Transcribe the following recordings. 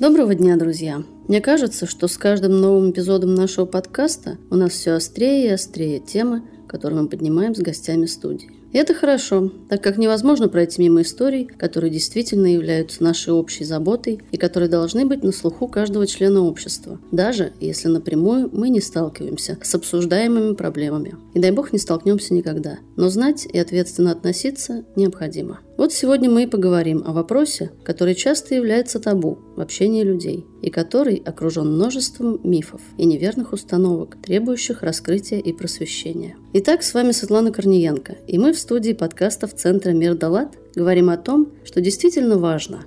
Доброго дня, друзья! Мне кажется, что с каждым новым эпизодом нашего подкаста у нас все острее и острее темы, которые мы поднимаем с гостями студии. И это хорошо, так как невозможно пройти мимо историй, которые действительно являются нашей общей заботой и которые должны быть на слуху каждого члена общества, даже если напрямую мы не сталкиваемся с обсуждаемыми проблемами. И дай бог не столкнемся никогда. Но знать и ответственно относиться необходимо. Вот сегодня мы и поговорим о вопросе, который часто является табу в общении людей и который окружен множеством мифов и неверных установок, требующих раскрытия и просвещения. Итак, с вами Светлана Корниенко, и мы в студии подкастов Центра Мир Далат говорим о том, что действительно важно.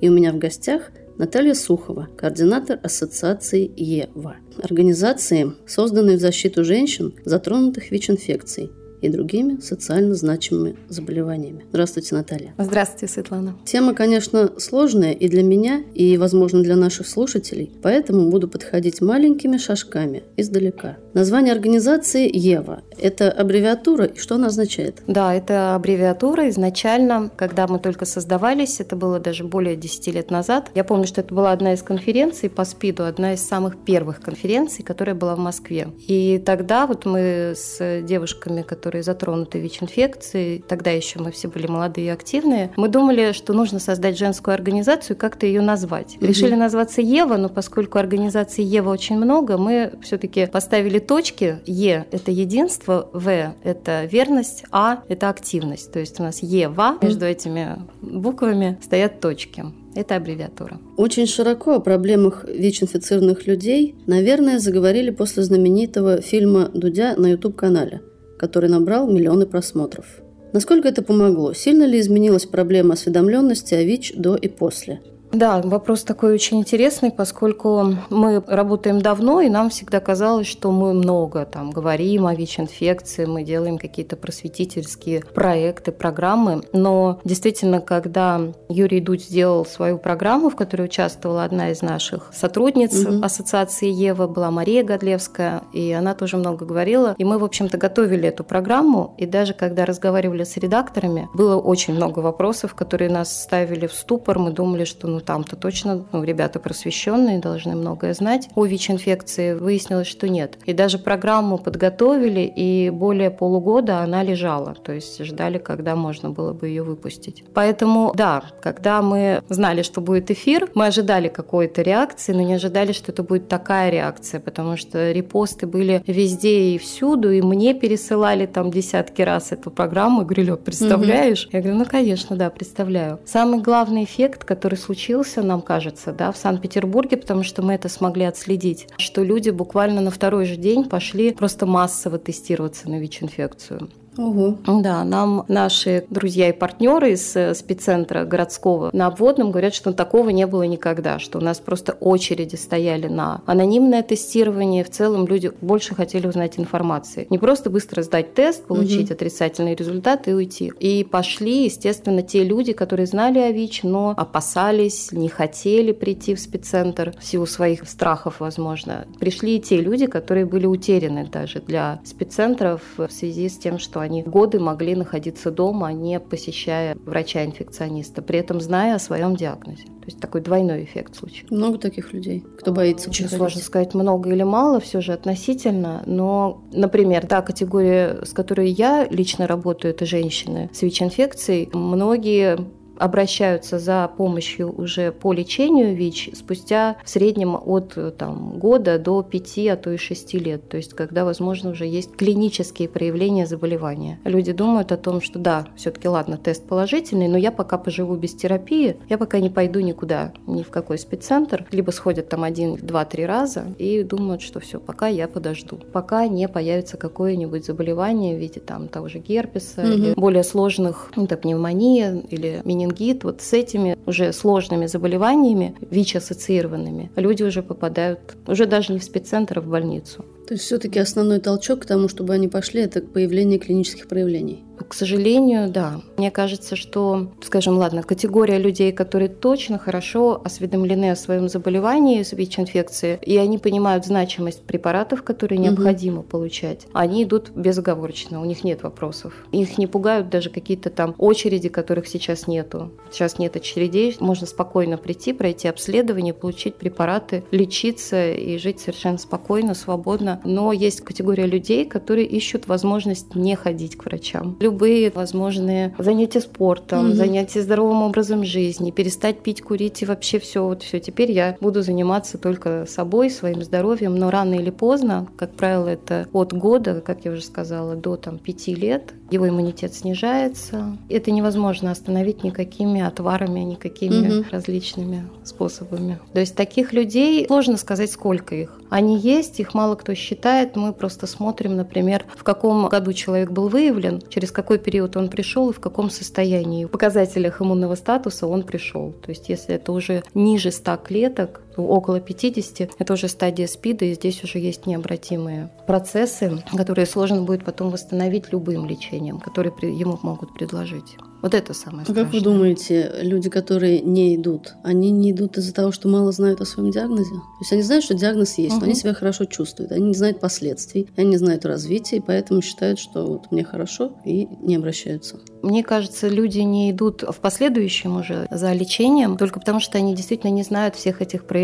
И у меня в гостях Наталья Сухова, координатор Ассоциации ЕВА, организации, созданной в защиту женщин, затронутых ВИЧ-инфекцией, и другими социально значимыми заболеваниями. Здравствуйте, Наталья. Здравствуйте, Светлана. Тема, конечно, сложная и для меня, и, возможно, для наших слушателей, поэтому буду подходить маленькими шажками издалека. Название организации ЕВА – это аббревиатура, и что она означает? Да, это аббревиатура. Изначально, когда мы только создавались, это было даже более 10 лет назад, я помню, что это была одна из конференций по СПИДу, одна из самых первых конференций, которая была в Москве. И тогда вот мы с девушками, которые которые затронуты ВИЧ-инфекцией, тогда еще мы все были молодые и активные, мы думали, что нужно создать женскую организацию и как-то ее назвать. Угу. Решили назваться Ева, но поскольку организации Ева очень много, мы все-таки поставили точки. Е – это единство, В – это верность, А – это активность. То есть у нас Ева, между этими буквами стоят точки. Это аббревиатура. Очень широко о проблемах ВИЧ-инфицированных людей, наверное, заговорили после знаменитого фильма Дудя на YouTube-канале который набрал миллионы просмотров. Насколько это помогло? Сильно ли изменилась проблема осведомленности о ВИЧ до и после? Да, вопрос такой очень интересный, поскольку мы работаем давно, и нам всегда казалось, что мы много там говорим о ВИЧ-инфекции, мы делаем какие-то просветительские проекты, программы. Но действительно, когда Юрий Дудь сделал свою программу, в которой участвовала одна из наших сотрудниц угу. ассоциации Ева, была Мария Годлевская, и она тоже много говорила. И мы, в общем-то, готовили эту программу, и даже когда разговаривали с редакторами, было очень много вопросов, которые нас ставили в ступор. Мы думали, что ну там-то точно ну, ребята просвещенные, должны многое знать. О ВИЧ-инфекции выяснилось, что нет. И даже программу подготовили, и более полугода она лежала. То есть ждали, когда можно было бы ее выпустить. Поэтому, да, когда мы знали, что будет эфир, мы ожидали какой-то реакции, но не ожидали, что это будет такая реакция, потому что репосты были везде и всюду, и мне пересылали там десятки раз эту программу. И говорили, представляешь? Угу. Я говорю, ну, конечно, да, представляю. Самый главный эффект, который случился случился, нам кажется, да, в Санкт-Петербурге, потому что мы это смогли отследить, что люди буквально на второй же день пошли просто массово тестироваться на ВИЧ-инфекцию. Угу. Да, нам наши друзья и партнеры из э, спеццентра городского на обводном говорят, что такого не было никогда, что у нас просто очереди стояли на анонимное тестирование. В целом люди больше хотели узнать информации. Не просто быстро сдать тест, получить угу. отрицательный результат и уйти. И пошли, естественно, те люди, которые знали о ВИЧ, но опасались, не хотели прийти в спеццентр в силу своих страхов, возможно. Пришли и те люди, которые были утеряны даже для спеццентров в связи с тем, что они годы могли находиться дома, не посещая врача-инфекциониста, при этом зная о своем диагнозе. То есть такой двойной эффект случился. Много таких людей, кто боится. Очень сложно сказать, много или мало, все же относительно. Но, например, та категория, с которой я лично работаю, это женщины с ВИЧ-инфекцией. Многие обращаются за помощью уже по лечению ВИЧ спустя в среднем от там, года до 5, а то и 6 лет. То есть когда, возможно, уже есть клинические проявления заболевания. Люди думают о том, что да, все-таки ладно, тест положительный, но я пока поживу без терапии, я пока не пойду никуда, ни в какой спеццентр, либо сходят там один, два, три раза и думают, что все, пока я подожду, пока не появится какое-нибудь заболевание в виде там того же герпеса угу. или более сложных, это пневмония или мини менингит. Вот с этими уже сложными заболеваниями, ВИЧ-ассоциированными, люди уже попадают уже даже не в спеццентр, а в больницу. То есть все-таки основной толчок к тому, чтобы они пошли, это появление клинических проявлений. К сожалению, да. Мне кажется, что, скажем, ладно, категория людей, которые точно хорошо осведомлены о своем заболевании с ВИЧ-инфекцией, и они понимают значимость препаратов, которые необходимо угу. получать, они идут безоговорочно, у них нет вопросов. Их не пугают даже какие-то там очереди, которых сейчас нету. Сейчас нет очередей, можно спокойно прийти, пройти обследование, получить препараты, лечиться и жить совершенно спокойно, свободно. Но есть категория людей, которые ищут возможность не ходить к врачам любые возможные занятия спортом, mm-hmm. занятия здоровым образом жизни, перестать пить, курить и вообще все вот все. Теперь я буду заниматься только собой, своим здоровьем, но рано или поздно, как правило, это от года, как я уже сказала, до там пяти лет, его иммунитет снижается. Это невозможно остановить никакими отварами, никакими угу. различными способами. То есть таких людей сложно сказать, сколько их. Они есть, их мало кто считает. Мы просто смотрим, например, в каком году человек был выявлен, через какой период он пришел и в каком состоянии. В показателях иммунного статуса он пришел. То есть если это уже ниже 100 клеток, около 50, это уже стадия СПИДа, и здесь уже есть необратимые процессы, которые сложно будет потом восстановить любым лечением, которые ему могут предложить. Вот это самое страшное. А как вы думаете, люди, которые не идут, они не идут из-за того, что мало знают о своем диагнозе? То есть они знают, что диагноз есть, угу. но они себя хорошо чувствуют, они не знают последствий, они не знают развития, и поэтому считают, что вот мне хорошо, и не обращаются. Мне кажется, люди не идут в последующем уже за лечением только потому, что они действительно не знают всех этих проявлений.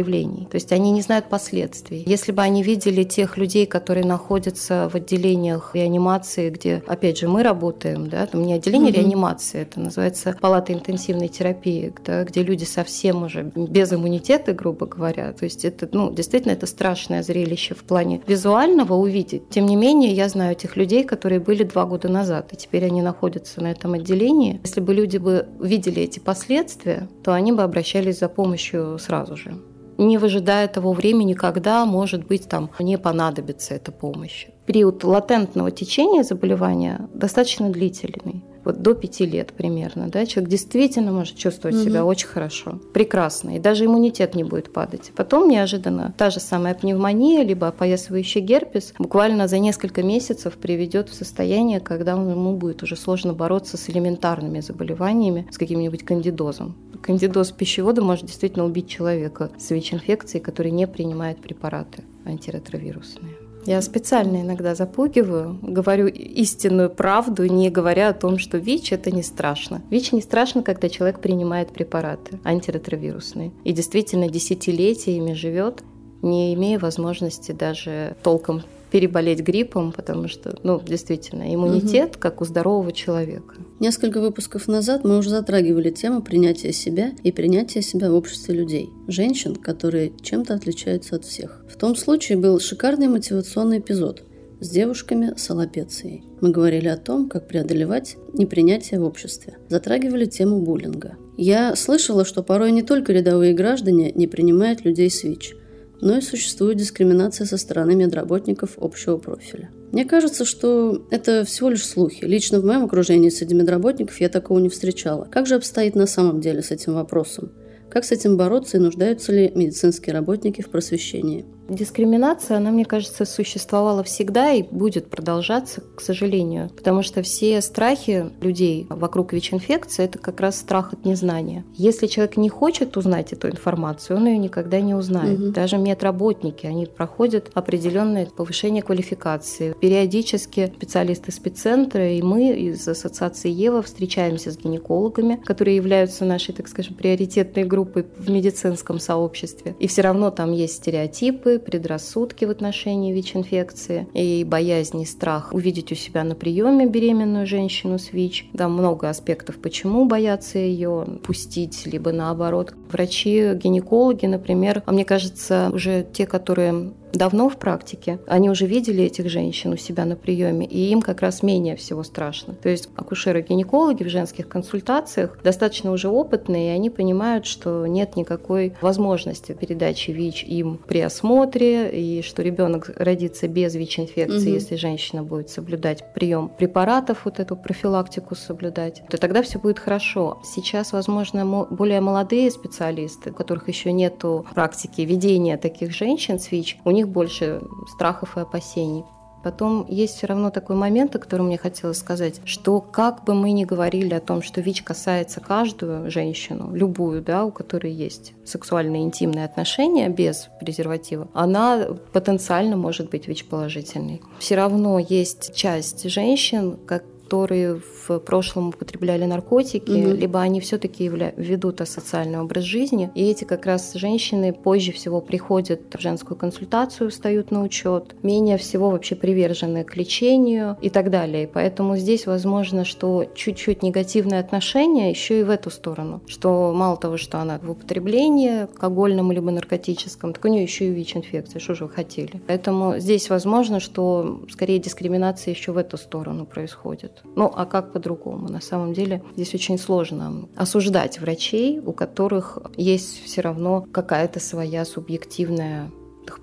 То есть они не знают последствий. Если бы они видели тех людей, которые находятся в отделениях реанимации, где, опять же, мы работаем, да, там не отделение угу. реанимации, это называется палата интенсивной терапии, да, где люди совсем уже без иммунитета, грубо говоря. То есть это, ну, действительно, это страшное зрелище в плане визуального увидеть. Тем не менее, я знаю этих людей, которые были два года назад, и теперь они находятся на этом отделении. Если бы люди бы видели эти последствия, то они бы обращались за помощью сразу же не выжидая того времени, когда, может быть, там не понадобится эта помощь. Период латентного течения заболевания достаточно длительный вот до пяти лет примерно, да, человек действительно может чувствовать угу. себя очень хорошо, прекрасно, и даже иммунитет не будет падать. Потом неожиданно та же самая пневмония, либо опоясывающий герпес буквально за несколько месяцев приведет в состояние, когда ему будет уже сложно бороться с элементарными заболеваниями, с каким-нибудь кандидозом. Кандидоз пищевода может действительно убить человека с ВИЧ-инфекцией, который не принимает препараты антиретровирусные. Я специально иногда запугиваю, говорю истинную правду, не говоря о том, что ВИЧ – это не страшно. ВИЧ не страшно, когда человек принимает препараты антиретровирусные. И действительно десятилетиями живет, не имея возможности даже толком переболеть гриппом, потому что, ну, действительно, иммунитет, угу. как у здорового человека. Несколько выпусков назад мы уже затрагивали тему принятия себя и принятия себя в обществе людей. Женщин, которые чем-то отличаются от всех. В том случае был шикарный мотивационный эпизод с девушками с аллопецией. Мы говорили о том, как преодолевать непринятие в обществе. Затрагивали тему буллинга. Я слышала, что порой не только рядовые граждане не принимают людей с ВИЧ – но и существует дискриминация со стороны медработников общего профиля. Мне кажется, что это всего лишь слухи. Лично в моем окружении среди медработников я такого не встречала. Как же обстоит на самом деле с этим вопросом? Как с этим бороться и нуждаются ли медицинские работники в просвещении? Дискриминация, она, мне кажется, существовала всегда и будет продолжаться, к сожалению. Потому что все страхи людей вокруг ВИЧ-инфекции – это как раз страх от незнания. Если человек не хочет узнать эту информацию, он ее никогда не узнает. Угу. Даже медработники, они проходят определенное повышение квалификации. Периодически специалисты спеццентра и мы из Ассоциации Ева встречаемся с гинекологами, которые являются нашей, так скажем, приоритетной группой в медицинском сообществе. И все равно там есть стереотипы, предрассудки в отношении ВИЧ-инфекции и боязнь и страх увидеть у себя на приеме беременную женщину с ВИЧ. Там много аспектов, почему боятся ее пустить, либо наоборот. Врачи, гинекологи, например, а мне кажется, уже те, которые давно в практике, они уже видели этих женщин у себя на приеме, и им как раз менее всего страшно. То есть акушеры-гинекологи в женских консультациях достаточно уже опытные, и они понимают, что нет никакой возможности передачи ВИЧ им при осмотре, и что ребенок родится без ВИЧ-инфекции, угу. если женщина будет соблюдать прием препаратов, вот эту профилактику соблюдать, то тогда все будет хорошо. Сейчас, возможно, более молодые специалисты, у которых еще нет практики ведения таких женщин с ВИЧ, у них больше страхов и опасений. Потом есть все равно такой момент, о котором мне хотелось сказать, что как бы мы ни говорили о том, что ВИЧ касается каждую женщину, любую, да, у которой есть сексуальные интимные отношения без презерватива, она потенциально может быть ВИЧ-положительной. Все равно есть часть женщин, как которые в прошлом употребляли наркотики, угу. либо они все-таки явля- ведут асоциальный образ жизни. И эти как раз женщины позже всего приходят в женскую консультацию, встают на учет, менее всего вообще привержены к лечению и так далее. И поэтому здесь возможно, что чуть-чуть негативное отношение еще и в эту сторону, что мало того, что она в употреблении алкогольном либо наркотическом, так у нее еще и ВИЧ-инфекция, что же вы хотели. Поэтому здесь возможно, что скорее дискриминация еще в эту сторону происходит. Ну, а как по-другому? На самом деле здесь очень сложно осуждать врачей, у которых есть все равно какая-то своя субъективная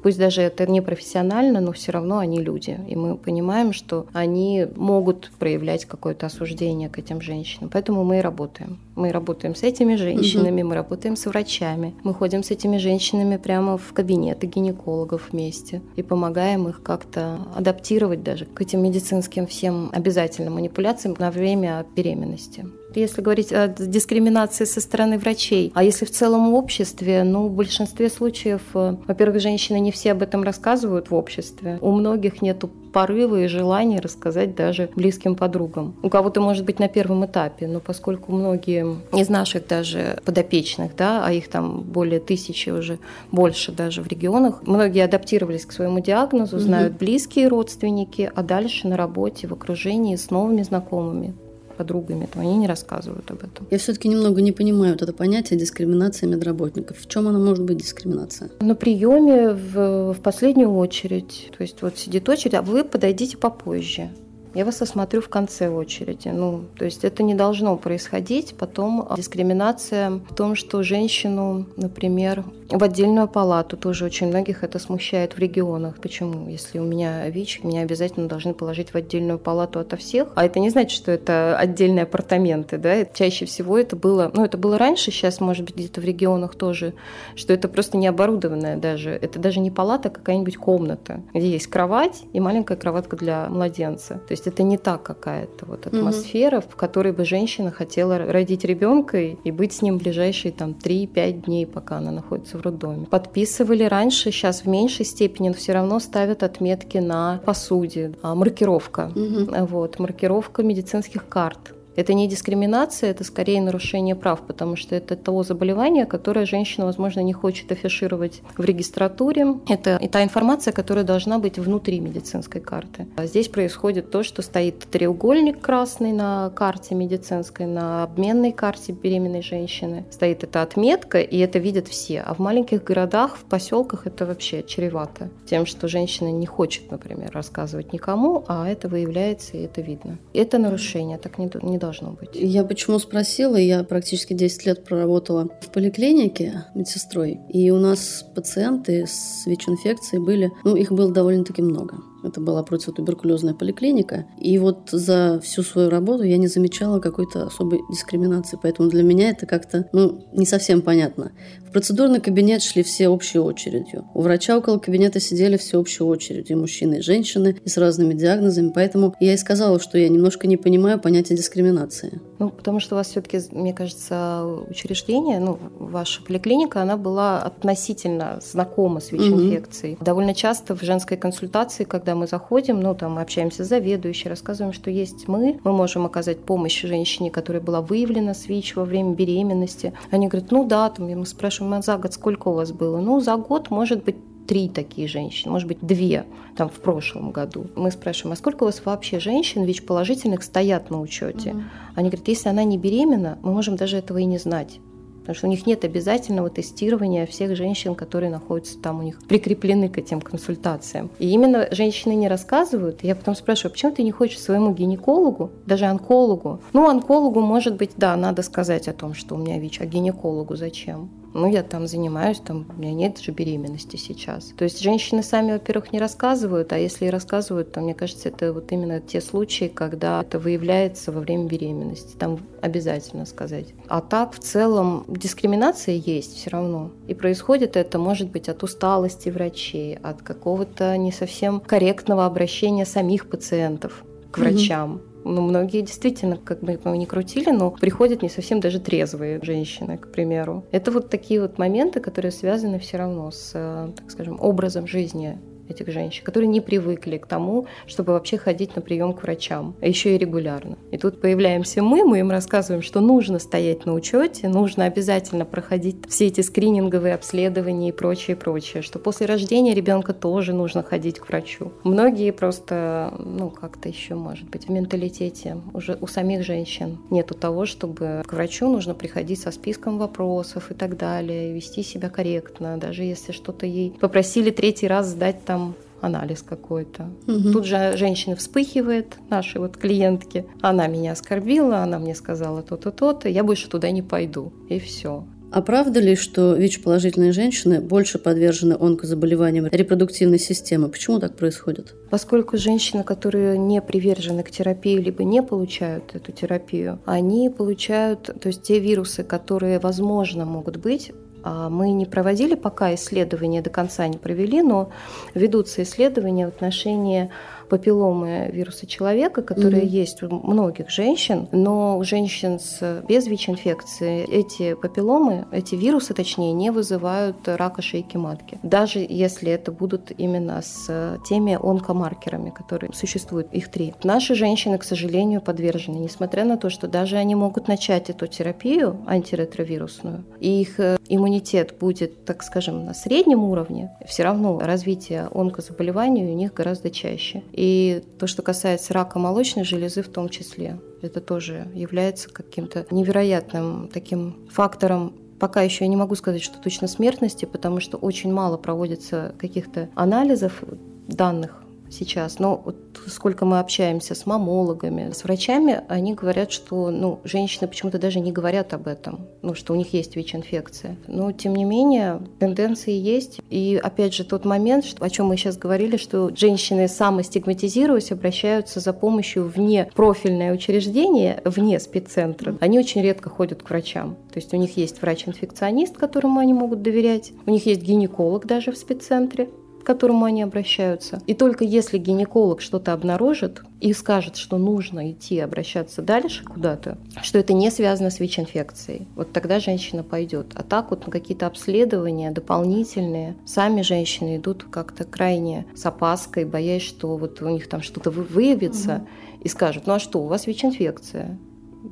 Пусть даже это не профессионально, но все равно они люди. И мы понимаем, что они могут проявлять какое-то осуждение к этим женщинам. Поэтому мы и работаем. Мы работаем с этими женщинами, угу. мы работаем с врачами. Мы ходим с этими женщинами прямо в кабинеты гинекологов вместе и помогаем их как-то адаптировать даже к этим медицинским всем обязательным манипуляциям на время беременности если говорить о дискриминации со стороны врачей. А если в целом в обществе, ну, в большинстве случаев, э, во-первых, женщины не все об этом рассказывают в обществе. У многих нет порыва и желания рассказать даже близким подругам. У кого-то, может быть, на первом этапе, но поскольку многие из наших даже подопечных, да, а их там более тысячи уже, больше даже в регионах, многие адаптировались к своему диагнозу, знают угу. близкие родственники, а дальше на работе, в окружении с новыми знакомыми подругами, то они не рассказывают об этом. Я все-таки немного не понимаю вот это понятие дискриминация медработников. В чем она может быть дискриминация? На приеме в, в последнюю очередь. То есть вот сидит очередь, а вы подойдите попозже я вас осмотрю в конце очереди. Ну, то есть это не должно происходить. Потом дискриминация в том, что женщину, например, в отдельную палату тоже очень многих это смущает в регионах. Почему? Если у меня ВИЧ, меня обязательно должны положить в отдельную палату ото всех. А это не значит, что это отдельные апартаменты, да? Чаще всего это было, ну, это было раньше, сейчас, может быть, где-то в регионах тоже, что это просто не оборудованная даже, это даже не палата, а какая-нибудь комната, где есть кровать и маленькая кроватка для младенца. То есть есть это не та какая-то вот атмосфера, угу. в которой бы женщина хотела родить ребенка и быть с ним ближайшие там 3-5 дней, пока она находится в роддоме. Подписывали раньше, сейчас в меньшей степени, но все равно ставят отметки на посуде, а, маркировка, угу. вот, маркировка медицинских карт. Это не дискриминация, это скорее нарушение прав, потому что это то заболевание, которое женщина, возможно, не хочет афишировать в регистратуре. Это и та информация, которая должна быть внутри медицинской карты. А здесь происходит то, что стоит треугольник красный на карте медицинской, на обменной карте беременной женщины. Стоит эта отметка, и это видят все. А в маленьких городах, в поселках это вообще чревато. Тем, что женщина не хочет, например, рассказывать никому, а это выявляется, и это видно. Это нарушение, так не, не должно быть. Я почему спросила? Я практически 10 лет проработала в поликлинике медсестрой, и у нас пациенты с ВИЧ-инфекцией были, ну, их было довольно-таки много. Это была противотуберкулезная поликлиника. И вот за всю свою работу я не замечала какой-то особой дискриминации. Поэтому для меня это как-то ну, не совсем понятно. Процедурный кабинет шли все общей очередью. У врача около кабинета сидели все общей очередью. И мужчины, и женщины, и с разными диагнозами. Поэтому я и сказала, что я немножко не понимаю понятия дискриминации. Ну, потому что у вас все-таки, мне кажется, учреждение, ну, ваша поликлиника, она была относительно знакома с ВИЧ-инфекцией. Угу. Довольно часто в женской консультации, когда мы заходим, ну, там, общаемся с заведующей, рассказываем, что есть мы, мы можем оказать помощь женщине, которая была выявлена с ВИЧ во время беременности. Они говорят, ну да, там, мы спрашиваем, а за год сколько у вас было? Ну, за год, может быть, три такие женщины, может быть, две там в прошлом году. Мы спрашиваем, а сколько у вас вообще женщин ВИЧ-положительных стоят на учете? Угу. Они говорят, если она не беременна, мы можем даже этого и не знать. Потому что у них нет обязательного тестирования всех женщин, которые находятся там у них прикреплены к этим консультациям. И именно женщины не рассказывают. Я потом спрашиваю, почему ты не хочешь своему гинекологу, даже онкологу? Ну, онкологу, может быть, да, надо сказать о том, что у меня ВИЧ, а гинекологу зачем? Ну, я там занимаюсь, там, у меня нет же беременности сейчас. То есть женщины сами, во-первых, не рассказывают, а если и рассказывают, то, мне кажется, это вот именно те случаи, когда это выявляется во время беременности. Там обязательно сказать. А так, в целом, дискриминация есть все равно. И происходит это, может быть, от усталости врачей, от какого-то не совсем корректного обращения самих пациентов к врачам. Mm-hmm ну, многие действительно, как бы мы ни крутили, но приходят не совсем даже трезвые женщины, к примеру. Это вот такие вот моменты, которые связаны все равно с, э, так скажем, образом жизни этих женщин, которые не привыкли к тому, чтобы вообще ходить на прием к врачам, а еще и регулярно. И тут появляемся мы, мы им рассказываем, что нужно стоять на учете, нужно обязательно проходить все эти скрининговые обследования и прочее, прочее, что после рождения ребенка тоже нужно ходить к врачу. Многие просто, ну, как-то еще, может быть, в менталитете уже у самих женщин нету того, чтобы к врачу нужно приходить со списком вопросов и так далее, вести себя корректно, даже если что-то ей попросили третий раз сдать там там анализ какой-то. Угу. Тут же женщина вспыхивает, наши вот клиентки. Она меня оскорбила, она мне сказала то-то, то-то, я больше туда не пойду. И все. А правда ли, что ВИЧ-положительные женщины больше подвержены онкозаболеваниям репродуктивной системы? Почему так происходит? Поскольку женщины, которые не привержены к терапии, либо не получают эту терапию, они получают, то есть те вирусы, которые, возможно, могут быть, мы не проводили пока исследования, до конца не провели, но ведутся исследования в отношении папилломы вируса человека, которые mm-hmm. есть у многих женщин, но у женщин с, без ВИЧ-инфекции эти папилломы, эти вирусы, точнее, не вызывают рака шейки матки. Даже если это будут именно с теми онкомаркерами, которые существуют, их три. Наши женщины, к сожалению, подвержены, несмотря на то, что даже они могут начать эту терапию антиретровирусную, и их э, иммунитет будет, так скажем, на среднем уровне, все равно развитие онкозаболеваний у них гораздо чаще. И то, что касается рака молочной железы в том числе, это тоже является каким-то невероятным таким фактором. Пока еще я не могу сказать, что точно смертности, потому что очень мало проводится каких-то анализов данных сейчас. Но вот сколько мы общаемся с мамологами, с врачами, они говорят, что ну, женщины почему-то даже не говорят об этом, ну, что у них есть ВИЧ-инфекция. Но, тем не менее, тенденции есть. И, опять же, тот момент, что, о чем мы сейчас говорили, что женщины, самостигматизируясь, обращаются за помощью вне профильное учреждение, вне спеццентра. Они очень редко ходят к врачам. То есть у них есть врач-инфекционист, которому они могут доверять. У них есть гинеколог даже в спеццентре к которому они обращаются. И только если гинеколог что-то обнаружит и скажет, что нужно идти обращаться дальше куда-то, что это не связано с ВИЧ-инфекцией, вот тогда женщина пойдет. А так вот на какие-то обследования дополнительные, сами женщины идут как-то крайне с опаской, боясь, что вот у них там что-то выявится угу. и скажут, ну а что, у вас ВИЧ-инфекция?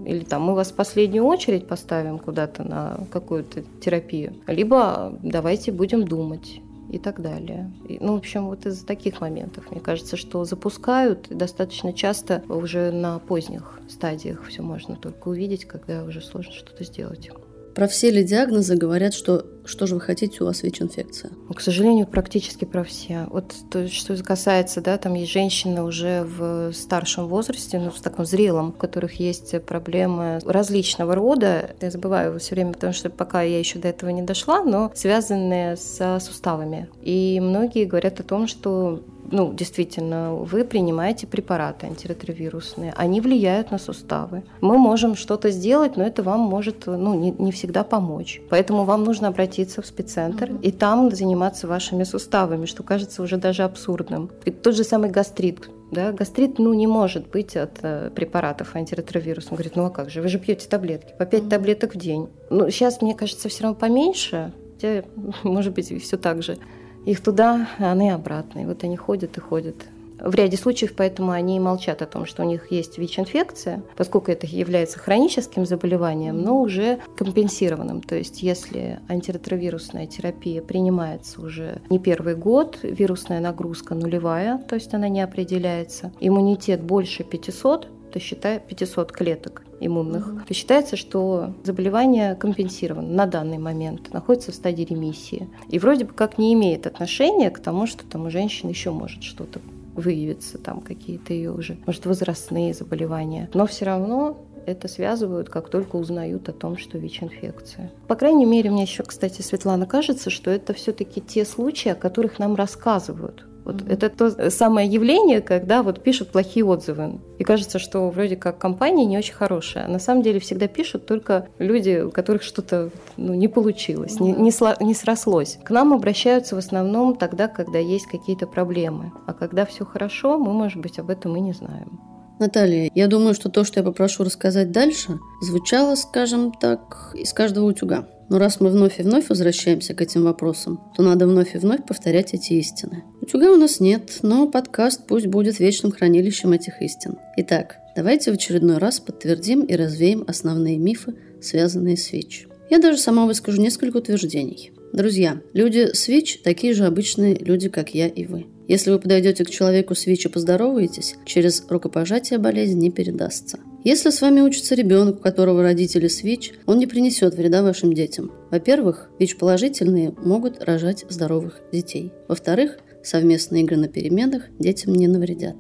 или там мы вас в последнюю очередь поставим куда-то на какую-то терапию, либо давайте будем думать и так далее. И, ну, в общем, вот из таких моментов, мне кажется, что запускают достаточно часто уже на поздних стадиях все можно только увидеть, когда уже сложно что-то сделать. Про все ли диагнозы говорят, что что же вы хотите, у вас ВИЧ-инфекция? К сожалению, практически про все. Вот то, что касается, да, там есть женщины уже в старшем возрасте, ну, в таком зрелом, у которых есть проблемы различного рода. Я забываю все время, потому что пока я еще до этого не дошла, но связанные с суставами. И многие говорят о том, что ну, действительно, вы принимаете препараты антиретровирусные, они влияют на суставы. Мы можем что-то сделать, но это вам может ну, не, не всегда помочь. Поэтому вам нужно обратиться в спеццентр mm-hmm. и там заниматься вашими суставами, что кажется уже даже абсурдным. И тот же самый гастрит. Да, гастрит ну, не может быть от э, препаратов антиретровирусных. Он говорит, ну а как же, вы же пьете таблетки, по 5 mm-hmm. таблеток в день. Ну, сейчас, мне кажется, все равно поменьше, хотя, может быть, все так же их туда, а они обратно. И вот они ходят и ходят. В ряде случаев поэтому они молчат о том, что у них есть ВИЧ-инфекция, поскольку это является хроническим заболеванием, но уже компенсированным. То есть если антиретровирусная терапия принимается уже не первый год, вирусная нагрузка нулевая, то есть она не определяется, иммунитет больше 500, то считай 500 клеток иммунных, mm-hmm. считается, что заболевание компенсировано на данный момент, находится в стадии ремиссии. И вроде бы как не имеет отношения к тому, что там у женщины еще может что-то выявиться, там какие-то ее уже, может, возрастные заболевания. Но все равно это связывают, как только узнают о том, что ВИЧ-инфекция. По крайней мере, мне еще, кстати, Светлана, кажется, что это все-таки те случаи, о которых нам рассказывают. Вот mm-hmm. это то самое явление, когда вот пишут плохие отзывы. И кажется, что вроде как компания не очень хорошая. А на самом деле всегда пишут только люди, у которых что-то ну, не получилось, mm-hmm. не, не, сло, не срослось. К нам обращаются в основном тогда, когда есть какие-то проблемы. А когда все хорошо, мы, может быть, об этом и не знаем. Наталья, я думаю, что то, что я попрошу рассказать дальше, звучало, скажем так, из каждого утюга. Но раз мы вновь и вновь возвращаемся к этим вопросам, то надо вновь и вновь повторять эти истины. Утюга у нас нет, но подкаст пусть будет вечным хранилищем этих истин. Итак, давайте в очередной раз подтвердим и развеем основные мифы, связанные с ВИЧ. Я даже сама выскажу несколько утверждений. Друзья, люди с ВИЧ такие же обычные люди, как я и вы. Если вы подойдете к человеку с ВИЧ и поздороваетесь, через рукопожатие болезнь не передастся. Если с вами учится ребенок, у которого родители с ВИЧ, он не принесет вреда вашим детям. Во-первых, ВИЧ-положительные могут рожать здоровых детей. Во-вторых, совместные игры на переменах детям не навредят.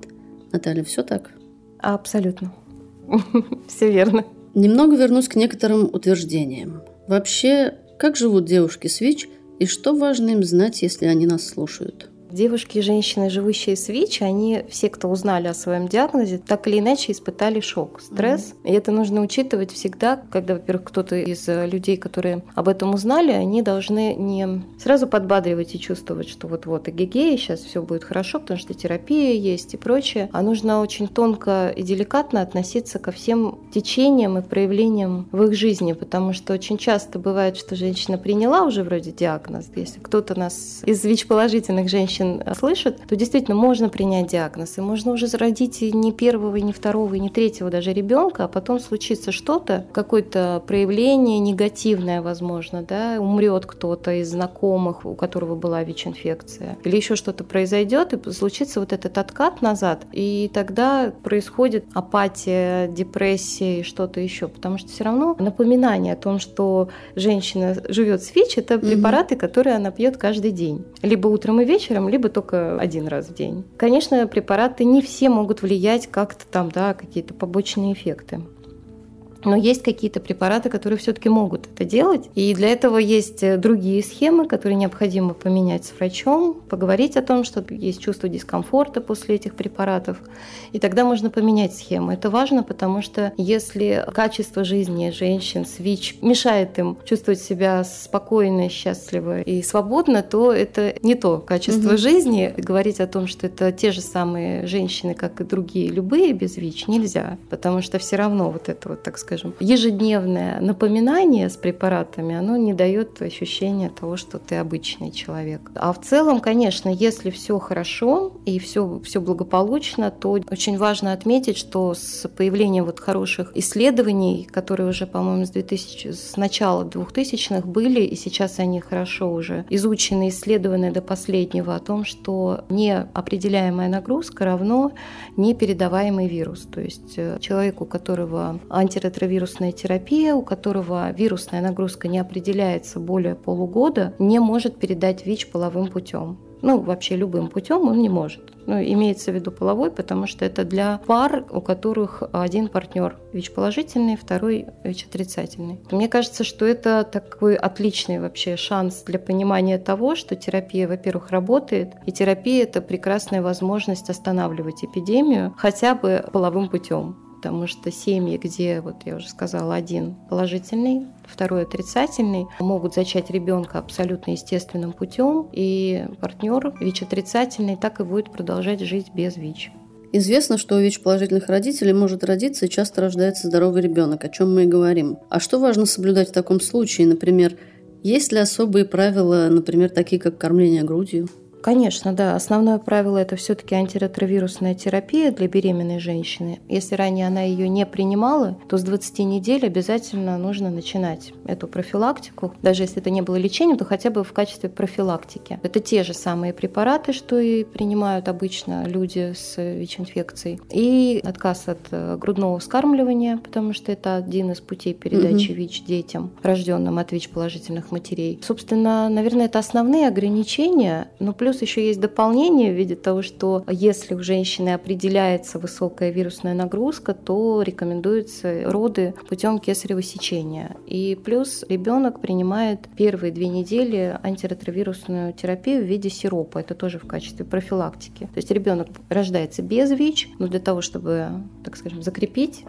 Наталья, все так? Абсолютно. Все верно. Немного вернусь к некоторым утверждениям. Вообще, как живут девушки с ВИЧ и что важно им знать, если они нас слушают? Девушки и женщины, живущие с ВИЧ, они все, кто узнали о своем диагнозе, так или иначе испытали шок, стресс. Mm-hmm. И это нужно учитывать всегда, когда, во-первых, кто-то из э, людей, которые об этом узнали, они должны не сразу подбадривать и чувствовать, что вот-вот эгегей, сейчас все будет хорошо, потому что терапия есть и прочее. А нужно очень тонко и деликатно относиться ко всем течениям и проявлениям в их жизни, потому что очень часто бывает, что женщина приняла уже вроде диагноз. Если кто-то нас из ВИЧ-положительных женщин женщин слышат, то действительно можно принять диагноз. И можно уже родить не первого, не второго, не третьего даже ребенка, а потом случится что-то, какое-то проявление негативное, возможно, да, умрет кто-то из знакомых, у которого была ВИЧ-инфекция, или еще что-то произойдет, и случится вот этот откат назад, и тогда происходит апатия, депрессия и что-то еще, потому что все равно напоминание о том, что женщина живет с ВИЧ, это препараты, которые она пьет каждый день, либо утром и вечером, либо только один раз в день. Конечно, препараты не все могут влиять как-то там, да, какие-то побочные эффекты. Но есть какие-то препараты, которые все-таки могут это делать. И для этого есть э, другие схемы, которые необходимо поменять с врачом, поговорить о том, что есть чувство дискомфорта после этих препаратов. И тогда можно поменять схему. Это важно, потому что если качество жизни женщин с ВИЧ мешает им чувствовать себя спокойно, счастливо и свободно, то это не то качество угу. жизни. Говорить о том, что это те же самые женщины, как и другие, любые без ВИЧ, нельзя. Потому что все равно вот это вот, так сказать, скажем, ежедневное напоминание с препаратами, оно не дает ощущения того, что ты обычный человек. А в целом, конечно, если все хорошо и все, все благополучно, то очень важно отметить, что с появлением вот хороших исследований, которые уже, по-моему, с, 2000, с начала 2000-х были, и сейчас они хорошо уже изучены, исследованы до последнего о том, что неопределяемая нагрузка равно непередаваемый вирус. То есть э, человек, у которого антиретровирусная ретровирусная терапия, у которого вирусная нагрузка не определяется более полугода, не может передать ВИЧ половым путем. Ну, вообще любым путем он не может. Ну, имеется в виду половой, потому что это для пар, у которых один партнер ВИЧ-положительный, второй ВИЧ-отрицательный. Мне кажется, что это такой отличный вообще шанс для понимания того, что терапия, во-первых, работает, и терапия – это прекрасная возможность останавливать эпидемию хотя бы половым путем потому что семьи, где, вот я уже сказала, один положительный, второй отрицательный, могут зачать ребенка абсолютно естественным путем, и партнер ВИЧ-отрицательный так и будет продолжать жить без ВИЧ. Известно, что у ВИЧ-положительных родителей может родиться и часто рождается здоровый ребенок, о чем мы и говорим. А что важно соблюдать в таком случае? Например, есть ли особые правила, например, такие как кормление грудью? Конечно, да. Основное правило это все-таки антиретровирусная терапия для беременной женщины. Если ранее она ее не принимала, то с 20 недель обязательно нужно начинать эту профилактику. Даже если это не было лечением, то хотя бы в качестве профилактики. Это те же самые препараты, что и принимают обычно люди с ВИЧ-инфекцией. И отказ от э, грудного вскармливания, потому что это один из путей передачи угу. ВИЧ детям, рожденным от ВИЧ-положительных матерей. Собственно, наверное, это основные ограничения, но плюс еще есть дополнение в виде того, что если у женщины определяется высокая вирусная нагрузка, то рекомендуются роды путем кесарево сечения. И плюс ребенок принимает первые две недели антиретровирусную терапию в виде сиропа. Это тоже в качестве профилактики. То есть ребенок рождается без ВИЧ, но для того, чтобы, так скажем, закрепить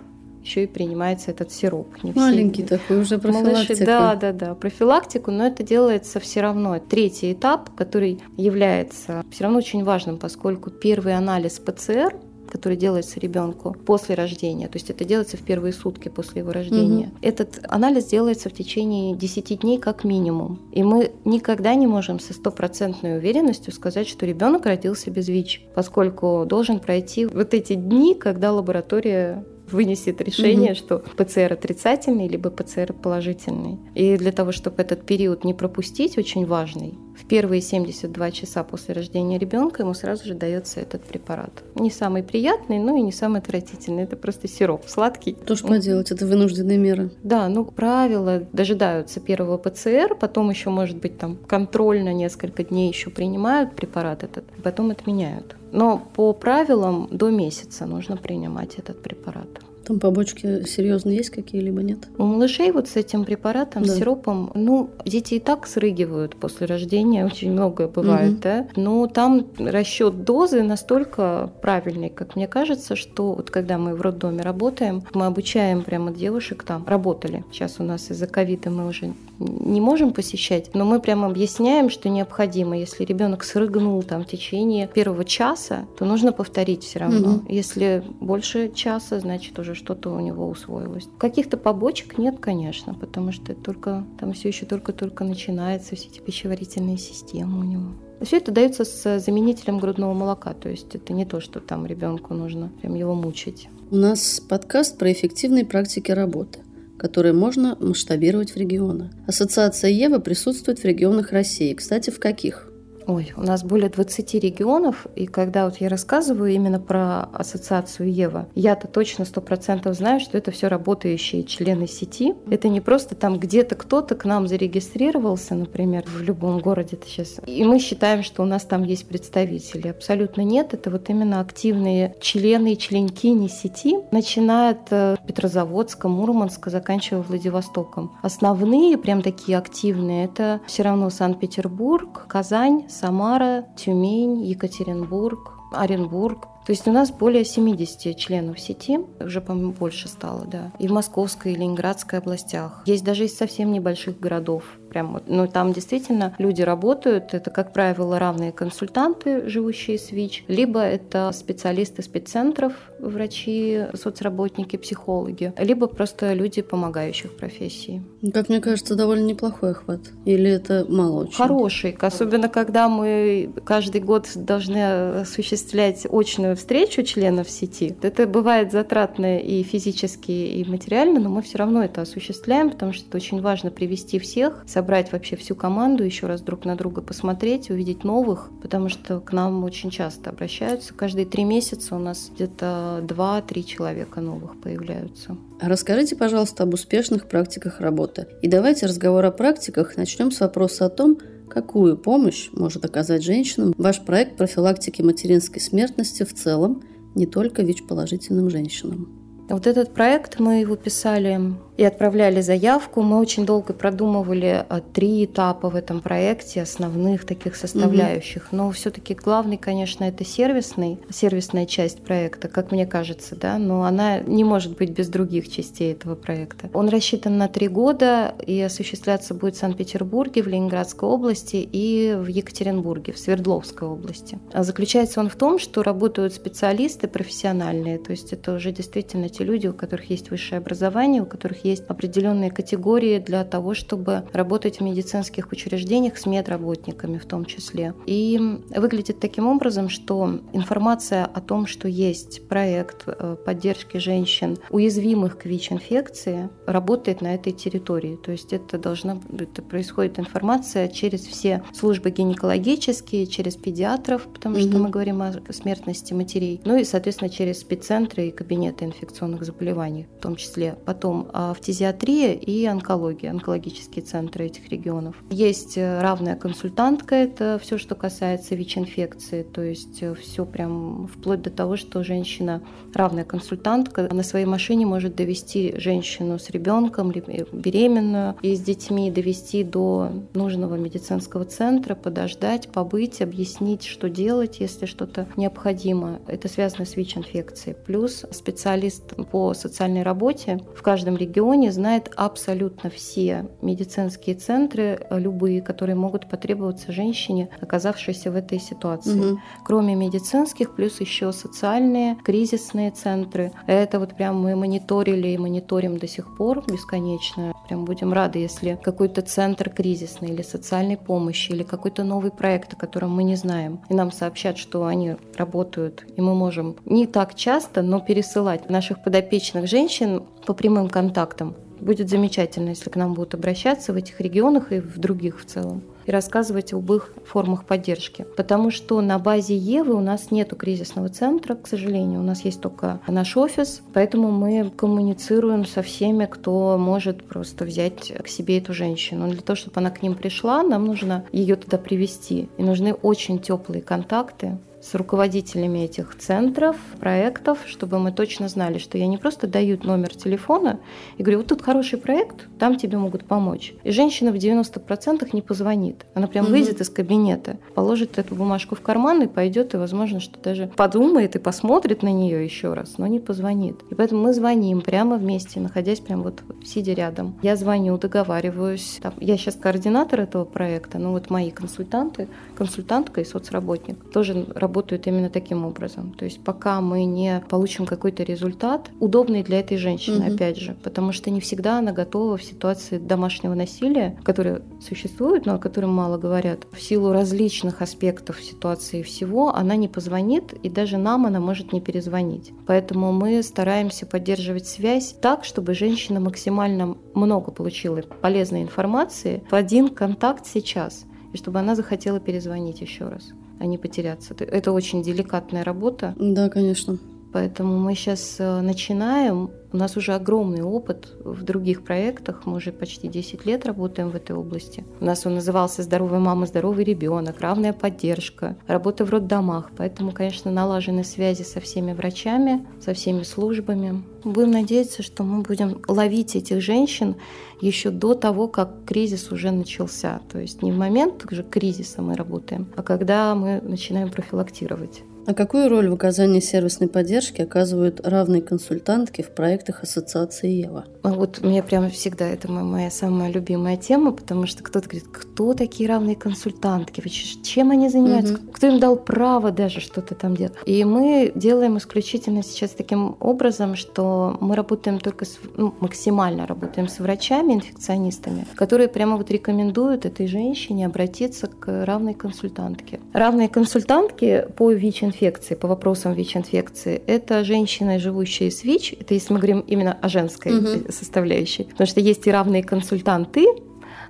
еще и принимается этот сироп. Не Маленький все... такой уже профилактика. Малыши, да, да, да, профилактику, но это делается все равно. Третий этап, который является все равно очень важным, поскольку первый анализ ПЦР который делается ребенку после рождения, то есть это делается в первые сутки после его рождения. Угу. Этот анализ делается в течение 10 дней как минимум. И мы никогда не можем со стопроцентной уверенностью сказать, что ребенок родился без ВИЧ, поскольку должен пройти вот эти дни, когда лаборатория вынесет решение, угу. что ПЦР отрицательный, либо ПЦР положительный. И для того, чтобы этот период не пропустить, очень важный, в первые 72 часа после рождения ребенка ему сразу же дается этот препарат. Не самый приятный, но и не самый отвратительный. Это просто сироп сладкий. Что ж поделать, это вынужденные меры. Да, ну правила дожидаются первого ПЦР, потом еще может быть там контрольно несколько дней еще принимают препарат этот, потом отменяют. Но по правилам до месяца нужно принимать этот препарат. Там побочки серьезные есть какие-либо, нет? У малышей вот с этим препаратом, да. сиропом, ну, дети и так срыгивают после рождения, очень многое бывает, угу. да. Но там расчет дозы настолько правильный, как мне кажется, что вот когда мы в роддоме работаем, мы обучаем прямо девушек там, работали. Сейчас у нас из-за ковида мы уже не можем посещать, но мы прямо объясняем, что необходимо, если ребенок срыгнул там в течение первого часа, то нужно повторить все равно. Угу. Если больше часа, значит уже что-то у него усвоилось. Каких-то побочек нет, конечно, потому что только там все еще только-только начинается, все эти пищеварительные системы у него. Все это дается с заменителем грудного молока, то есть это не то, что там ребенку нужно прям его мучить. У нас подкаст про эффективные практики работы которые можно масштабировать в регионы. Ассоциация Ева присутствует в регионах России. Кстати, в каких? Ой, у нас более 20 регионов, и когда вот я рассказываю именно про ассоциацию Ева, я-то точно сто процентов знаю, что это все работающие члены сети. Это не просто там где-то кто-то к нам зарегистрировался, например, в любом городе это сейчас, и мы считаем, что у нас там есть представители. Абсолютно нет, это вот именно активные члены и членкини сети, начиная от э, Петрозаводска, Мурманска, заканчивая Владивостоком. Основные, прям такие активные, это все равно Санкт-Петербург, Казань, Самара, Тюмень, Екатеринбург, Оренбург. То есть у нас более 70 членов сети, уже, по-моему, больше стало, да. И в Московской, и Ленинградской областях. Есть даже из совсем небольших городов прям, ну, там действительно люди работают, это, как правило, равные консультанты, живущие с ВИЧ, либо это специалисты спеццентров, врачи, соцработники, психологи, либо просто люди помогающих профессий. Как мне кажется, довольно неплохой охват. Или это мало очень? Хороший, особенно когда мы каждый год должны осуществлять очную встречу членов сети. Это бывает затратно и физически, и материально, но мы все равно это осуществляем, потому что это очень важно привести всех, собрать собрать вообще всю команду, еще раз друг на друга посмотреть, увидеть новых, потому что к нам очень часто обращаются. Каждые три месяца у нас где-то два-три человека новых появляются. Расскажите, пожалуйста, об успешных практиках работы. И давайте разговор о практиках начнем с вопроса о том, какую помощь может оказать женщинам ваш проект профилактики материнской смертности в целом, не только ВИЧ-положительным женщинам. Вот этот проект мы его писали и отправляли заявку. Мы очень долго продумывали а, три этапа в этом проекте, основных таких составляющих. Угу. Но все-таки главный, конечно, это сервисный, сервисная часть проекта, как мне кажется, да, но она не может быть без других частей этого проекта. Он рассчитан на три года и осуществляться будет в Санкт-Петербурге, в Ленинградской области и в Екатеринбурге, в Свердловской области. А заключается он в том, что работают специалисты профессиональные, то есть это уже действительно те люди, у которых есть высшее образование, у которых есть определенные категории для того, чтобы работать в медицинских учреждениях с медработниками в том числе. И выглядит таким образом, что информация о том, что есть проект э, поддержки женщин, уязвимых к ВИЧ-инфекции, работает на этой территории. То есть это должна это происходит информация через все службы гинекологические, через педиатров, потому что мы говорим о смертности матерей, ну и, соответственно, через спеццентры и кабинеты инфекционных заболеваний в том числе. Потом а, фтизиатрия и онкология, онкологические центры этих регионов. Есть э, равная консультантка, это все, что касается ВИЧ-инфекции, то есть э, все прям вплоть до того, что женщина, равная консультантка, на своей машине может довести женщину с ребенком, э, беременную и с детьми, довести до нужного медицинского центра, подождать, побыть, объяснить, что делать, если что-то необходимо. Это связано с ВИЧ-инфекцией. Плюс специалист по социальной работе в каждом регионе знает абсолютно все медицинские центры, э, любые, которые могут потребоваться женщине, оказавшейся в этой ситуации. Угу. Кроме медицинских, плюс еще социальные, кризисные центры. Это вот прям мы мониторили и мониторим до сих пор бесконечно. Прям будем рады, если какой-то центр кризисный или социальной помощи, или какой-то новый проект, о котором мы не знаем, и нам сообщат, что они работают, и мы можем не так часто, но пересылать наших подопечных женщин по прямым контактам. Будет замечательно, если к нам будут обращаться в этих регионах и в других в целом и рассказывать об их формах поддержки. Потому что на базе Евы у нас нет кризисного центра, к сожалению. У нас есть только наш офис, поэтому мы коммуницируем со всеми, кто может просто взять к себе эту женщину. Для того, чтобы она к ним пришла, нам нужно ее туда привести. И нужны очень теплые контакты, с руководителями этих центров, проектов, чтобы мы точно знали, что я не просто даю номер телефона и говорю, вот тут хороший проект, там тебе могут помочь. И женщина в 90% не позвонит. Она прям выйдет из кабинета, положит эту бумажку в карман и пойдет, и, возможно, что даже подумает и посмотрит на нее еще раз, но не позвонит. И поэтому мы звоним прямо вместе, находясь прям вот сидя рядом. Я звоню, договариваюсь. Там, я сейчас координатор этого проекта, но вот мои консультанты, консультантка и соцработник тоже работают именно таким образом. То есть пока мы не получим какой-то результат, удобный для этой женщины, угу. опять же, потому что не всегда она готова в ситуации домашнего насилия, которое существует, но о котором мало говорят, в силу различных аспектов ситуации всего, она не позвонит, и даже нам она может не перезвонить. Поэтому мы стараемся поддерживать связь так, чтобы женщина максимально много получила полезной информации в один контакт сейчас, и чтобы она захотела перезвонить еще раз а не потеряться. Это очень деликатная работа. Да, конечно. Поэтому мы сейчас э, начинаем у нас уже огромный опыт в других проектах. Мы уже почти 10 лет работаем в этой области. У нас он назывался «Здоровая мама, здоровый ребенок», «Равная поддержка», работа в роддомах. Поэтому, конечно, налажены связи со всеми врачами, со всеми службами. Будем надеяться, что мы будем ловить этих женщин еще до того, как кризис уже начался. То есть не в момент уже кризиса мы работаем, а когда мы начинаем профилактировать. А какую роль в оказании сервисной поддержки оказывают равные консультантки в проектах Ассоциации Ева? А вот мне прямо всегда это моя самая любимая тема, потому что кто-то говорит, кто такие равные консультантки, чем они занимаются, угу. кто им дал право даже что-то там делать. И мы делаем исключительно сейчас таким образом, что мы работаем только с, ну, максимально работаем с врачами, инфекционистами, которые прямо вот рекомендуют этой женщине обратиться к равной консультантке. Равные консультантки по ВИЧ ВИЧ-инфекции, по вопросам ВИЧ-инфекции, это женщины, живущие с ВИЧ, это если мы говорим именно о женской угу. составляющей, потому что есть и равные консультанты,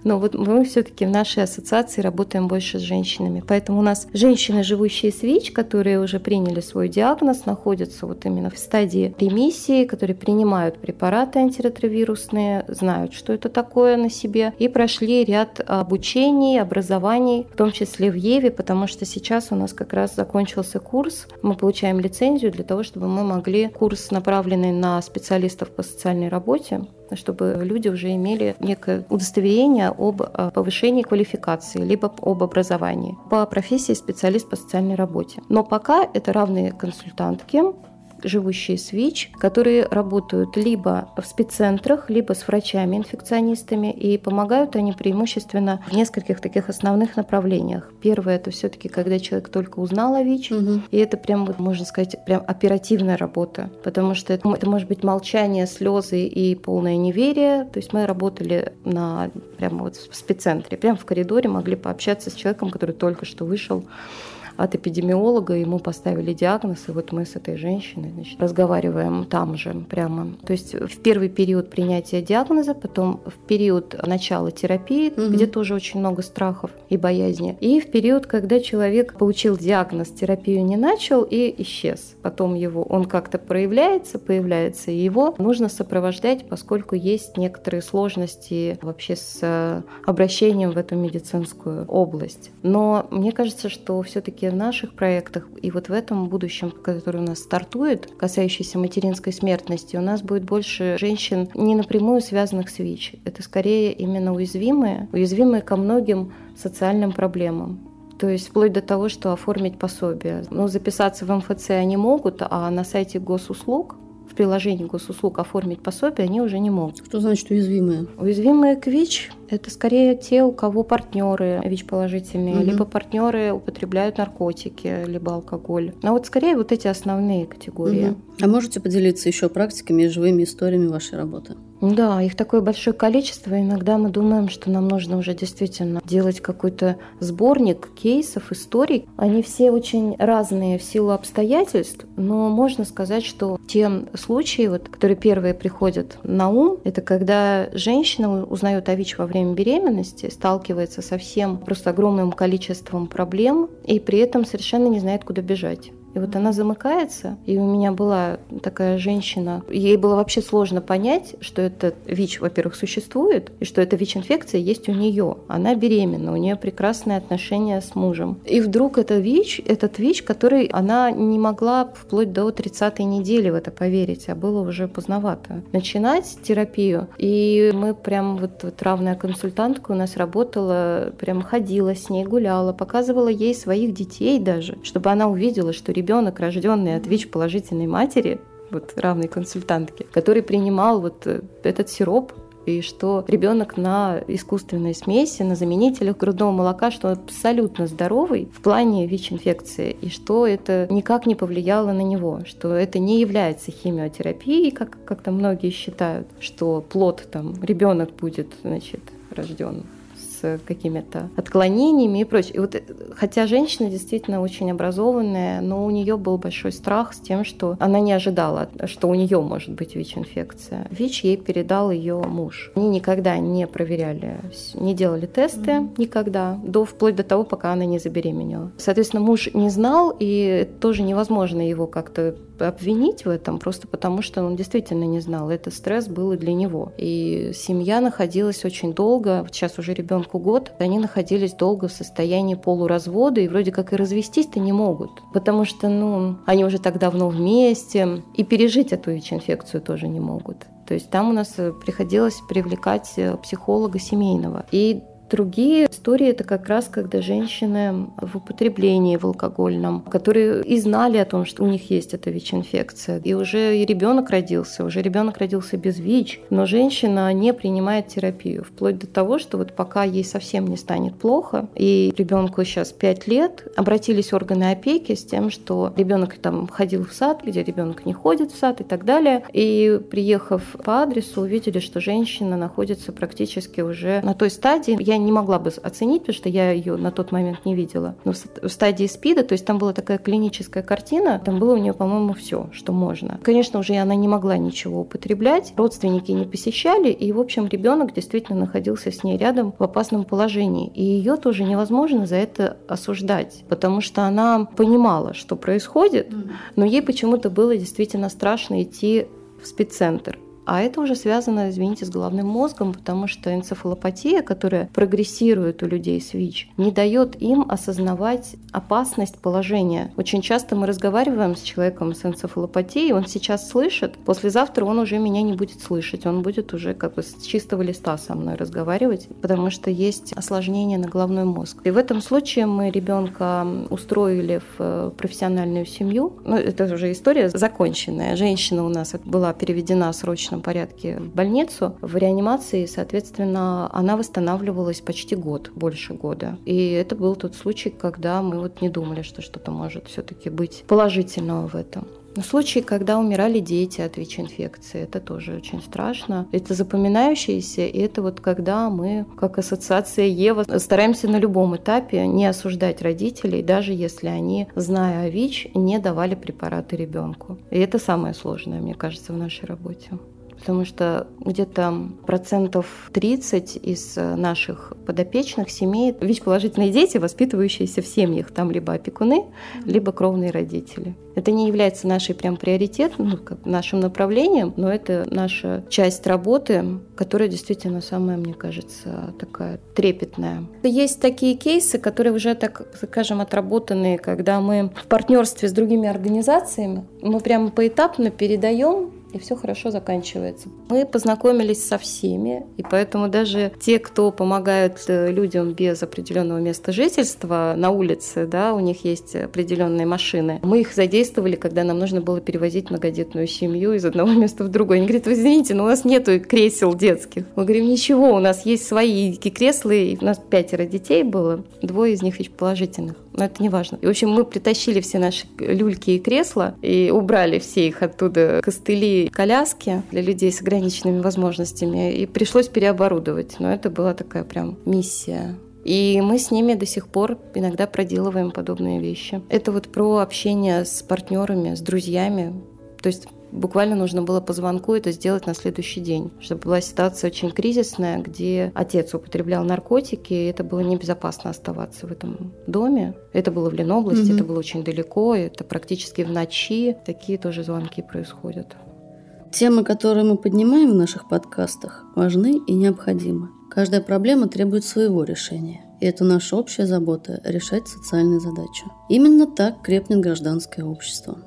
но вот мы все-таки в нашей ассоциации работаем больше с женщинами. Поэтому у нас женщины, живущие с ВИЧ, которые уже приняли свой диагноз, находятся вот именно в стадии ремиссии, которые принимают препараты антиретровирусные, знают, что это такое на себе, и прошли ряд обучений, образований, в том числе в ЕВе, потому что сейчас у нас как раз закончился курс, мы получаем лицензию для того, чтобы мы могли курс, направленный на специалистов по социальной работе, чтобы люди уже имели некое удостоверение об э, повышении квалификации, либо об образовании по профессии специалист по социальной работе. Но пока это равные консультантки, живущие с ВИЧ, которые работают либо в спеццентрах, либо с врачами-инфекционистами, и помогают они преимущественно в нескольких таких основных направлениях. Первое – это все таки когда человек только узнал о ВИЧ, угу. и это прям, можно сказать, прям оперативная работа, потому что это, это может быть молчание, слезы и полное неверие. То есть мы работали на прямо вот в спеццентре, прямо в коридоре могли пообщаться с человеком, который только что вышел от эпидемиолога, ему поставили диагноз, и вот мы с этой женщиной значит, разговариваем там же прямо. То есть в первый период принятия диагноза, потом в период начала терапии, угу. где тоже очень много страхов и боязни, и в период, когда человек получил диагноз, терапию не начал и исчез. Потом его, он как-то проявляется, появляется, и его нужно сопровождать, поскольку есть некоторые сложности вообще с обращением в эту медицинскую область. Но мне кажется, что все-таки все-таки в наших проектах и вот в этом будущем, который у нас стартует, касающийся материнской смертности, у нас будет больше женщин не напрямую связанных с ВИЧ. Это скорее именно уязвимые, уязвимые ко многим социальным проблемам. То есть вплоть до того, что оформить пособие. Но записаться в МФЦ они могут, а на сайте госуслуг в приложении госуслуг оформить пособие они уже не могут. Что значит уязвимые? Уязвимые к ВИЧ это скорее те, у кого партнеры ВИЧ-положительные, угу. либо партнеры употребляют наркотики, либо алкоголь. Но вот скорее вот эти основные категории. Угу. А можете поделиться еще практиками и живыми историями вашей работы? Да, их такое большое количество. Иногда мы думаем, что нам нужно уже действительно делать какой-то сборник кейсов, историй. Они все очень разные в силу обстоятельств, но можно сказать, что те случаи, вот, которые первые приходят на ум, это когда женщина узнает о ВИЧ во время беременности, сталкивается со всем просто огромным количеством проблем и при этом совершенно не знает, куда бежать. И вот она замыкается, и у меня была такая женщина, ей было вообще сложно понять, что этот ВИЧ, во-первых, существует, и что эта ВИЧ-инфекция есть у нее. Она беременна, у нее прекрасные отношения с мужем. И вдруг это ВИЧ, этот ВИЧ, который она не могла вплоть до 30-й недели в это поверить, а было уже поздновато. Начинать терапию, и мы прям вот, вот равная консультантка у нас работала, прям ходила с ней, гуляла, показывала ей своих детей даже, чтобы она увидела, что ребенок ребенок, рожденный от ВИЧ-положительной матери, вот равной консультантки, который принимал вот э, этот сироп и что ребенок на искусственной смеси, на заменителях грудного молока, что он абсолютно здоровый в плане ВИЧ-инфекции, и что это никак не повлияло на него, что это не является химиотерапией, как, как то многие считают, что плод там, ребенок будет, значит, рожден какими-то отклонениями и прочее. И вот, э, хотя женщина действительно очень образованная, но у нее был большой страх с тем, что она не ожидала, что у нее может быть ВИЧ-инфекция. ВИЧ ей передал ее муж. Они никогда не проверяли, не делали тесты, mm-hmm. никогда, до, вплоть до того, пока она не забеременела. Соответственно, муж не знал, и тоже невозможно его как-то обвинить в этом, просто потому что он действительно не знал. Это стресс был и для него. И семья находилась очень долго, сейчас уже ребенку год, они находились долго в состоянии полуразвода, и вроде как и развестись-то не могут, потому что, ну, они уже так давно вместе, и пережить эту ВИЧ-инфекцию тоже не могут. То есть там у нас приходилось привлекать психолога семейного. И Другие истории это как раз, когда женщины в употреблении в алкогольном, которые и знали о том, что у них есть эта ВИЧ-инфекция. И уже и ребенок родился, уже ребенок родился без ВИЧ, но женщина не принимает терапию, вплоть до того, что вот пока ей совсем не станет плохо, и ребенку сейчас 5 лет, обратились органы опеки с тем, что ребенок там ходил в сад, где ребенок не ходит в сад и так далее. И приехав по адресу, увидели, что женщина находится практически уже на той стадии. Я не могла бы оценить, потому что я ее на тот момент не видела. Но в стадии СПИДа, то есть там была такая клиническая картина, там было у нее, по-моему, все, что можно. Конечно, уже она не могла ничего употреблять, родственники не посещали, и, в общем, ребенок действительно находился с ней рядом в опасном положении. И ее тоже невозможно за это осуждать, потому что она понимала, что происходит, но ей почему-то было действительно страшно идти в спеццентр. А это уже связано, извините, с головным мозгом, потому что энцефалопатия, которая прогрессирует у людей с ВИЧ, не дает им осознавать опасность положения. Очень часто мы разговариваем с человеком с энцефалопатией, он сейчас слышит, послезавтра он уже меня не будет слышать, он будет уже как бы с чистого листа со мной разговаривать, потому что есть осложнение на головной мозг. И в этом случае мы ребенка устроили в э, профессиональную семью. Ну, это уже история законченная. Женщина у нас была переведена срочно срочном порядке в больницу, в реанимации, соответственно, она восстанавливалась почти год, больше года. И это был тот случай, когда мы вот не думали, что что-то может все-таки быть положительного в этом. Случаи, когда умирали дети от ВИЧ-инфекции, это тоже очень страшно. Это запоминающееся, и это вот когда мы, как ассоциация Ева, стараемся на любом этапе не осуждать родителей, даже если они, зная о ВИЧ, не давали препараты ребенку. И это самое сложное, мне кажется, в нашей работе потому что где-то процентов 30 из э, наших подопечных семей ВИЧ-положительные дети, воспитывающиеся в семьях, там либо опекуны, либо кровные родители. Это не является нашей прям приоритетом, ну, как нашим направлением, но это наша часть работы, которая действительно самая, мне кажется, такая трепетная. Есть такие кейсы, которые уже, так скажем, отработанные, когда мы в партнерстве с другими организациями, мы прямо поэтапно передаем и все хорошо заканчивается. Мы познакомились со всеми, и поэтому даже те, кто помогают э, людям без определенного места жительства на улице, да, у них есть определенные машины, мы их задействовали, когда нам нужно было перевозить многодетную семью из одного места в другое. Они говорят, извините, но у нас нету кресел детских. Мы говорим, ничего, у нас есть свои кресла, и у нас пятеро детей было, двое из них положительных но это не важно. В общем, мы притащили все наши люльки и кресла и убрали все их оттуда, костыли, коляски для людей с ограниченными возможностями, и пришлось переоборудовать. Но это была такая прям миссия. И мы с ними до сих пор иногда проделываем подобные вещи. Это вот про общение с партнерами, с друзьями. То есть буквально нужно было по звонку это сделать на следующий день, чтобы была ситуация очень кризисная, где отец употреблял наркотики, и это было небезопасно оставаться в этом доме. Это было в Ленобласти, угу. это было очень далеко, это практически в ночи. Такие тоже звонки происходят. Темы, которые мы поднимаем в наших подкастах, важны и необходимы. Каждая проблема требует своего решения. И это наша общая забота – решать социальные задачи. Именно так крепнет гражданское общество.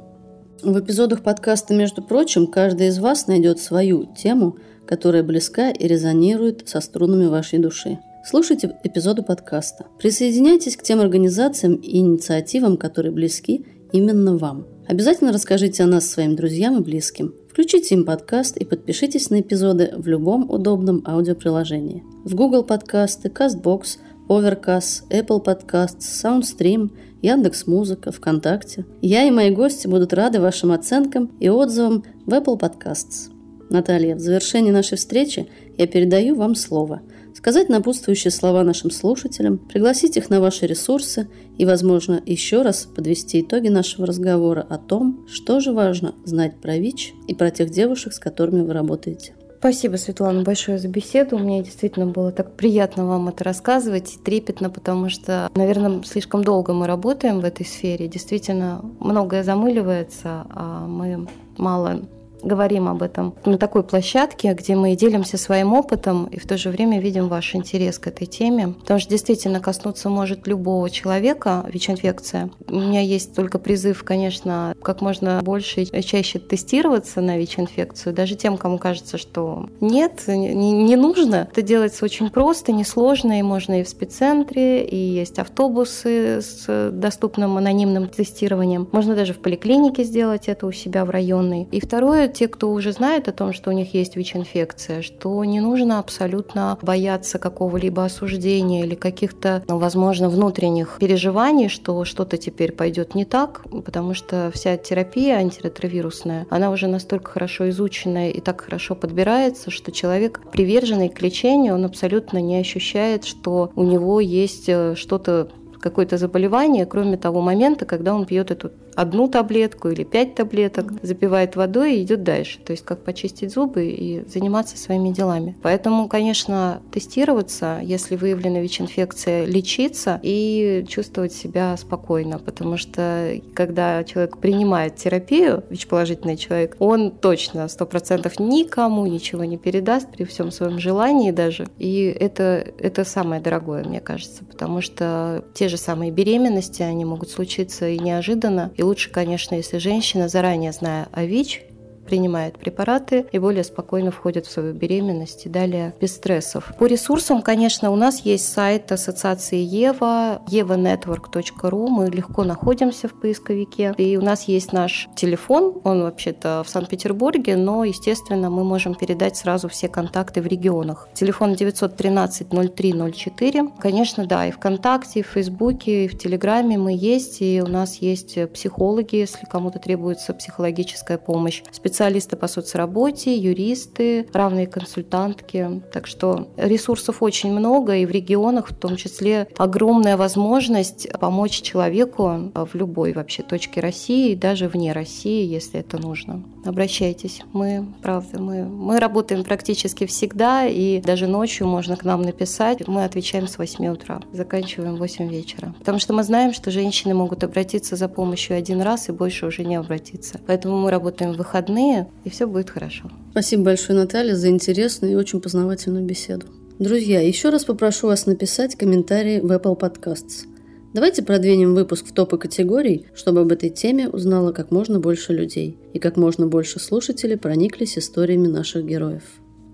В эпизодах подкаста, между прочим, каждый из вас найдет свою тему, которая близка и резонирует со струнами вашей души. Слушайте эпизоды подкаста. Присоединяйтесь к тем организациям и инициативам, которые близки именно вам. Обязательно расскажите о нас своим друзьям и близким. Включите им подкаст и подпишитесь на эпизоды в любом удобном аудиоприложении. В Google подкасты, CastBox, Overcast, Apple Podcasts, SoundStream – Яндекс Музыка, ВКонтакте. Я и мои гости будут рады вашим оценкам и отзывам в Apple Podcasts. Наталья, в завершении нашей встречи я передаю вам слово. Сказать напутствующие слова нашим слушателям, пригласить их на ваши ресурсы и, возможно, еще раз подвести итоги нашего разговора о том, что же важно знать про ВИЧ и про тех девушек, с которыми вы работаете. Спасибо, Светлана, большое за беседу. Мне действительно было так приятно вам это рассказывать и трепетно, потому что, наверное, слишком долго мы работаем в этой сфере. Действительно, многое замыливается, а мы мало говорим об этом на такой площадке, где мы делимся своим опытом и в то же время видим ваш интерес к этой теме. Потому что действительно коснуться может любого человека ВИЧ-инфекция. У меня есть только призыв, конечно, как можно больше и чаще тестироваться на ВИЧ-инфекцию, даже тем, кому кажется, что нет, не, нужно. Это делается очень просто, несложно, и можно и в спеццентре, и есть автобусы с доступным анонимным тестированием. Можно даже в поликлинике сделать это у себя в районной. И второе, те, кто уже знает о том, что у них есть ВИЧ-инфекция, что не нужно абсолютно бояться какого-либо осуждения или каких-то, ну, возможно, внутренних переживаний, что что-то теперь пойдет не так, потому что вся терапия антиретровирусная, она уже настолько хорошо изученная и так хорошо подбирается, что человек, приверженный к лечению, он абсолютно не ощущает, что у него есть э, что-то какое-то заболевание, кроме того момента, когда он пьет эту одну таблетку или пять таблеток, запивает водой и идет дальше. То есть как почистить зубы и заниматься своими делами. Поэтому, конечно, тестироваться, если выявлена ВИЧ-инфекция, лечиться и чувствовать себя спокойно, потому что когда человек принимает терапию, ВИЧ-положительный человек, он точно сто процентов никому ничего не передаст при всем своем желании даже. И это, это самое дорогое, мне кажется, потому что те же самые беременности, они могут случиться и неожиданно. И лучше, конечно, если женщина, заранее зная о ВИЧ, принимает препараты и более спокойно входит в свою беременность и далее без стрессов. По ресурсам, конечно, у нас есть сайт ассоциации Ева, evanetwork.ru. Мы легко находимся в поисковике. И у нас есть наш телефон, он вообще-то в Санкт-Петербурге, но, естественно, мы можем передать сразу все контакты в регионах. Телефон 913 0304. Конечно, да, и ВКонтакте, и в Фейсбуке, и в Телеграме мы есть, и у нас есть психологи, если кому-то требуется психологическая помощь, специалисты по соцработе, юристы, равные консультантки. Так что ресурсов очень много, и в регионах в том числе огромная возможность помочь человеку в любой вообще точке России, даже вне России, если это нужно. Обращайтесь. Мы, правда, мы, мы работаем практически всегда, и даже ночью можно к нам написать. Мы отвечаем с 8 утра, заканчиваем в 8 вечера. Потому что мы знаем, что женщины могут обратиться за помощью один раз и больше уже не обратиться. Поэтому мы работаем в выходные, остальные, и все будет хорошо. Спасибо большое, Наталья, за интересную и очень познавательную беседу. Друзья, еще раз попрошу вас написать комментарии в Apple Podcasts. Давайте продвинем выпуск в топы категорий, чтобы об этой теме узнало как можно больше людей и как можно больше слушателей прониклись историями наших героев.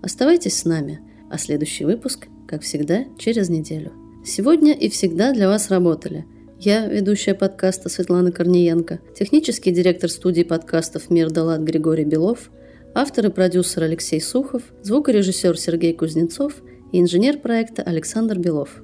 Оставайтесь с нами, а следующий выпуск, как всегда, через неделю. Сегодня и всегда для вас работали – я, ведущая подкаста Светлана Корниенко, технический директор студии подкастов «Мир Далат» Григорий Белов, автор и продюсер Алексей Сухов, звукорежиссер Сергей Кузнецов и инженер проекта Александр Белов.